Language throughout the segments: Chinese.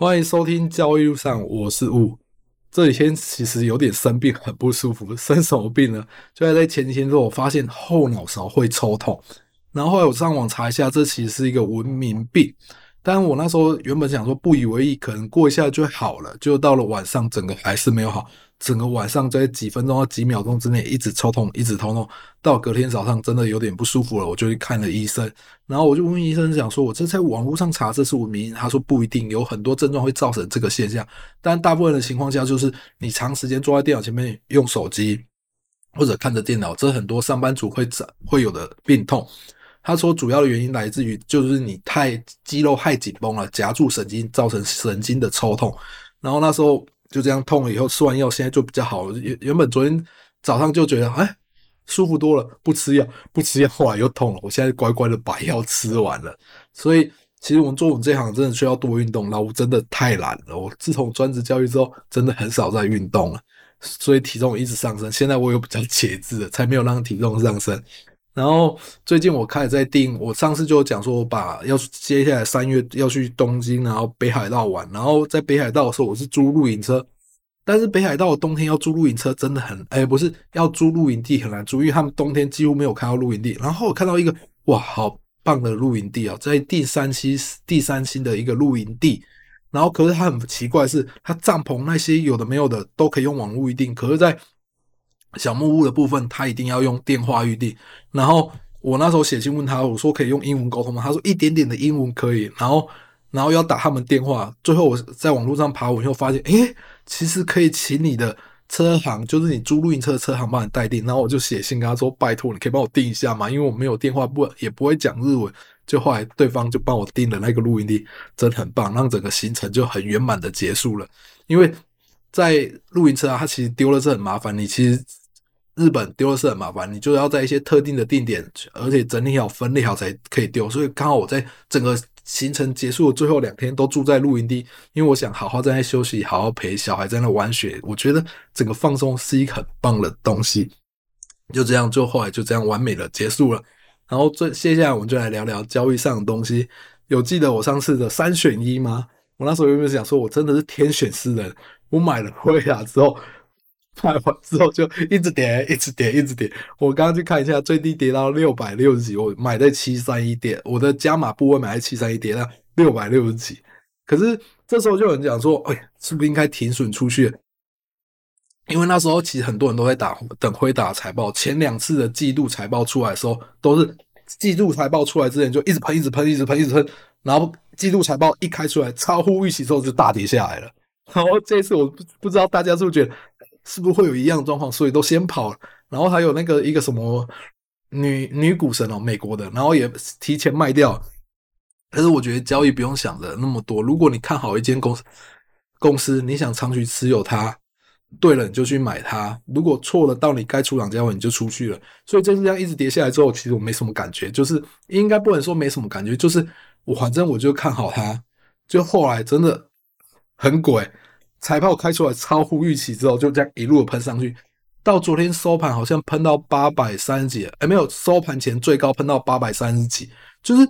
欢迎收听交易路上，我是雾。这几天其实有点生病，很不舒服。生什么病呢？就在前几天之后，我发现后脑勺会抽痛，然后后来我上网查一下，这其实是一个文明病。但我那时候原本想说不以为意，可能过一下就好了，就到了晚上，整个还是没有好。整个晚上在几分钟到几秒钟之内一直抽痛，一直抽痛，到隔天早上真的有点不舒服了，我就去看了医生。然后我就问医生讲说，我这在网络上查这是文明，他说不一定，有很多症状会造成这个现象，但大部分的情况下就是你长时间坐在电脑前面用手机或者看着电脑，这很多上班族会会有的病痛。他说主要的原因来自于就是你太肌肉太紧绷了，夹住神经造成神经的抽痛。然后那时候。就这样痛了以后，吃完药现在就比较好了。原原本昨天早上就觉得哎舒服多了，不吃药不吃药，后来又痛了。我现在乖乖的把药吃完了。所以其实我们做我们这行真的需要多运动。那我真的太懒了。我自从专职教育之后，真的很少在运动了，所以体重一直上升。现在我又比较节制了，才没有让体重上升。然后最近我开始在订，我上次就讲说，我把要接下来三月要去东京，然后北海道玩。然后在北海道的时候，我是租露营车，但是北海道的冬天要租露营车真的很，哎，不是要租露营地很难租，因为他们冬天几乎没有开到露营地。然后我看到一个哇，好棒的露营地啊，在第三期第三期的一个露营地。然后可是它很奇怪是，它帐篷那些有的没有的都可以用网络预订，可是在小木屋的部分，他一定要用电话预订。然后我那时候写信问他，我说可以用英文沟通吗？他说一点点的英文可以。然后，然后要打他们电话。最后我在网络上爬文，又发现，诶，其实可以请你的车行，就是你租露营车的车行帮你代订。然后我就写信跟他说，拜托，你可以帮我订一下吗？因为我没有电话，不也不会讲日文。就后来对方就帮我订了那个露营地，真的很棒，让整个行程就很圆满的结束了。因为在露营车啊，它其实丢了是很麻烦，你其实。日本丢的是很麻烦，你就要在一些特定的定点，而且整理好、分类好才可以丢。所以刚好我在整个行程结束的最后两天都住在露营地，因为我想好好在那休息，好好陪小孩在那玩雪。我觉得整个放松是一个很棒的东西。就这样，就后来就这样完美的结束了。然后最接下来我们就来聊聊交易上的东西。有记得我上次的三选一吗？我那时候有没有想说，我真的是天选之人？我买了辉亚之后。买完之后就一直跌，一直跌，一直跌。我刚刚去看一下，最低跌到六百六十几，我买在七三一跌，我的加码部位买在七三一跌到六百六十几。可是这时候就有人讲说，哎，是不是应该停损出去？因为那时候其实很多人都在打等辉达财报，前两次的季度财报出来的时候，都是季度财报出来之前就一直喷，一直喷，一直喷，一直喷，然后季度财报一开出来超乎预期之后就大跌下来了。然后这次我不不知道大家是不是觉得。是不是会有一样状况？所以都先跑了，然后还有那个一个什么女女股神哦，美国的，然后也提前卖掉。可是我觉得交易不用想的那么多，如果你看好一间公司，公司你想长期持有它，对了你就去买它。如果错了，到你该出场价位你就出去了。所以就是这样一直跌下来之后，其实我没什么感觉，就是应该不能说没什么感觉，就是我反正我就看好它，就后来真的很鬼。财报开出来超乎预期之后，就这样一路喷上去，到昨天收盘好像喷到八百三十几，哎，没有收盘前最高喷到八百三十几，就是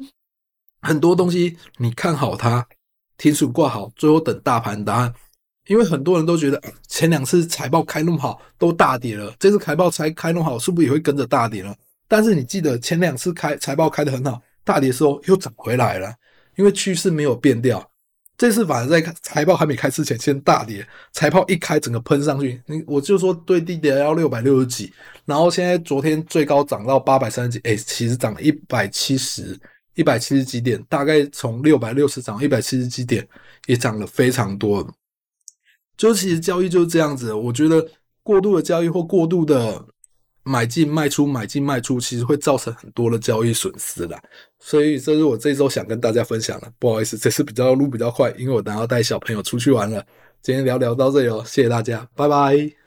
很多东西你看好它，停损挂好，最后等大盘答案，因为很多人都觉得前两次财报开那么好都大跌了，这次财报才开那么好，是不是也会跟着大跌了？但是你记得前两次开财报开得很好，大跌的时候又涨回来了，因为趋势没有变掉。这次反而在财报还没开之前先大跌，财报一开整个喷上去，你我就说对低点要六百六十几，然后现在昨天最高涨到八百三十几，哎，其实涨了一百七十，一百七十几点，大概从六百六十涨一百七十几点，也涨了非常多。就其实交易就是这样子，我觉得过度的交易或过度的。买进卖出，买进卖出，其实会造成很多的交易损失啦。所以这是我这周想跟大家分享的。不好意思，这次比较录比较快，因为我等下要带小朋友出去玩了。今天聊聊到这里哦，谢谢大家，拜拜。